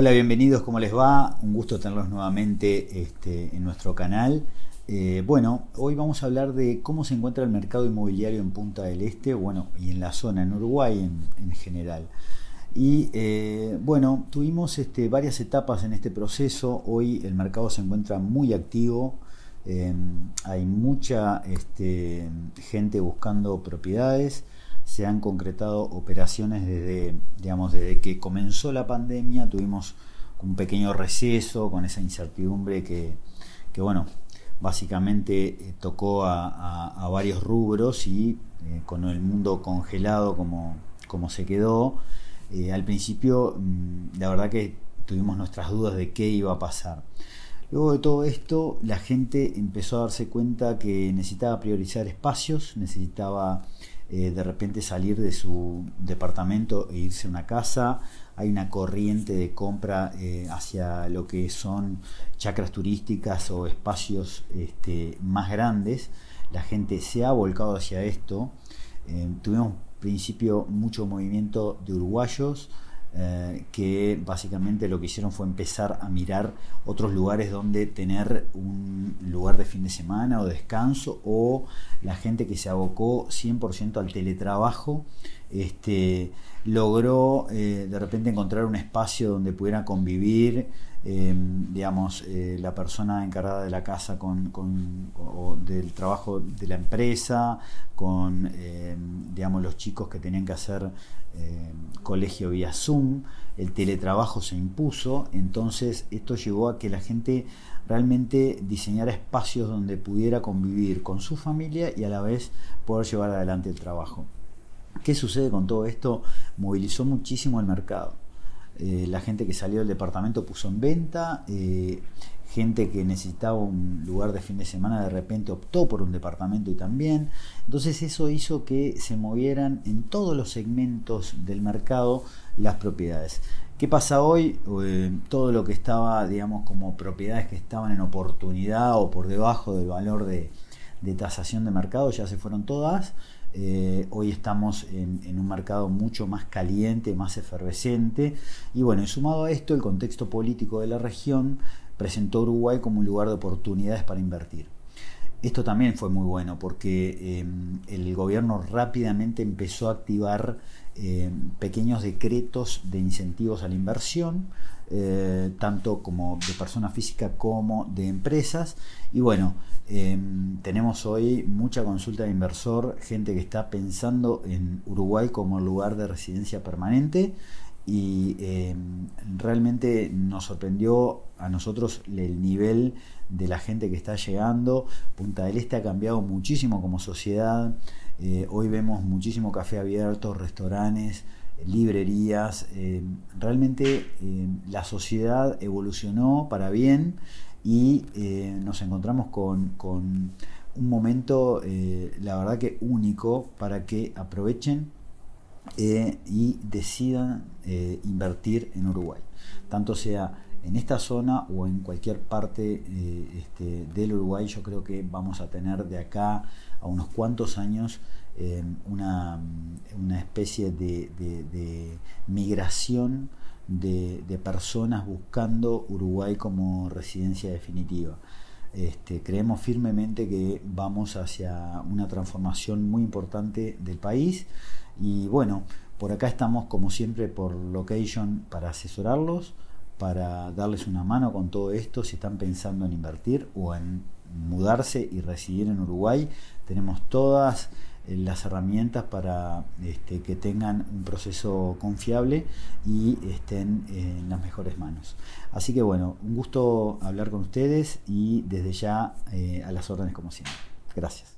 Hola, bienvenidos, ¿cómo les va? Un gusto tenerlos nuevamente este, en nuestro canal. Eh, bueno, hoy vamos a hablar de cómo se encuentra el mercado inmobiliario en Punta del Este, bueno, y en la zona, en Uruguay en, general. Y eh, bueno, tuvimos este, varias etapas en este proceso. Hoy el mercado se encuentra muy activo. Eh, hay mucha este, gente buscando propiedades se han concretado operaciones desde, digamos, desde que comenzó la pandemia, tuvimos un pequeño receso con esa incertidumbre que, bueno, básicamente eh, tocó a, varios rubros y eh, con el mundo congelado como, como se quedó, eh, al principio mm, la verdad que tuvimos nuestras dudas de qué iba a pasar. Luego de todo esto, la gente empezó a darse cuenta que necesitaba priorizar espacios, necesitaba eh, de repente salir de su departamento e irse a una casa. Hay una corriente de compra eh, hacia lo que son chacras turísticas o espacios este, más grandes. La gente se ha volcado hacia esto. Eh, tuvimos principio mucho movimiento de uruguayos eh, que básicamente lo que hicieron fue empezar a mirar otros lugares donde tener un lugar de fin de semana o descanso o la gente que se abocó 100% al teletrabajo este, logró eh, de repente encontrar un espacio donde pudiera convivir Em, digamos, eh, la persona encargada de la casa con, o del trabajo de la empresa, con, em, digamos, los chicos que tenían que hacer em, colegio vía Zoom, el teletrabajo se impuso, entonces esto llevó a que la gente realmente diseñara espacios donde pudiera convivir con su familia y a la vez poder llevar adelante el trabajo. ¿Qué sucede con todo esto? Movilizó muchísimo el mercado eh, la gente que salió del departamento puso en venta, eh, gente que necesitaba un lugar de fin de semana de repente optó por un departamento y también. Entonces eso hizo que se movieran en todos los segmentos del mercado las propiedades. ¿Qué pasa hoy? Eh, todo lo que estaba, digamos, como propiedades que estaban en oportunidad o por debajo del valor de, de tasación de mercado ya se fueron todas. Eh, hoy estamos en, un mercado mucho más caliente, más efervescente. Y bueno, sumado a esto, el contexto político de la región presentó a Uruguay como un lugar de oportunidades para invertir. Esto también fue muy bueno porque em, el gobierno rápidamente empezó a activar em, pequeños decretos de incentivos a la inversión, eh, tanto como de persona física como de empresas. Y bueno, em, tenemos hoy mucha consulta de inversor, gente que está pensando en Uruguay como lugar de residencia permanente y realmente nos sorprendió a nosotros el nivel de la gente que está llegando. Punta del Este ha cambiado muchísimo como sociedad. Eh, hoy vemos muchísimo café abierto, restaurantes, librerías. Eh, realmente la sociedad evolucionó para bien y nos encontramos con, con un momento, la verdad que único, para que aprovechen y decidan invertir en Uruguay. Tanto sea en esta zona o en cualquier parte eh, este, del Uruguay, yo creo que vamos a tener de acá a unos cuantos años eh, una, especie de, migración de, personas buscando Uruguay como residencia definitiva. Este, creemos firmemente que vamos hacia una transformación muy importante del país y bueno, por acá estamos como siempre por Location para asesorarlos para darles una mano con todo esto si están pensando en invertir o en mudarse y residir en Uruguay. Tenemos todas eh, las herramientas para este, que tengan un proceso confiable y estén en las mejores manos. Así que bueno, un gusto hablar con ustedes y desde ya eh, a las órdenes como siempre. Gracias.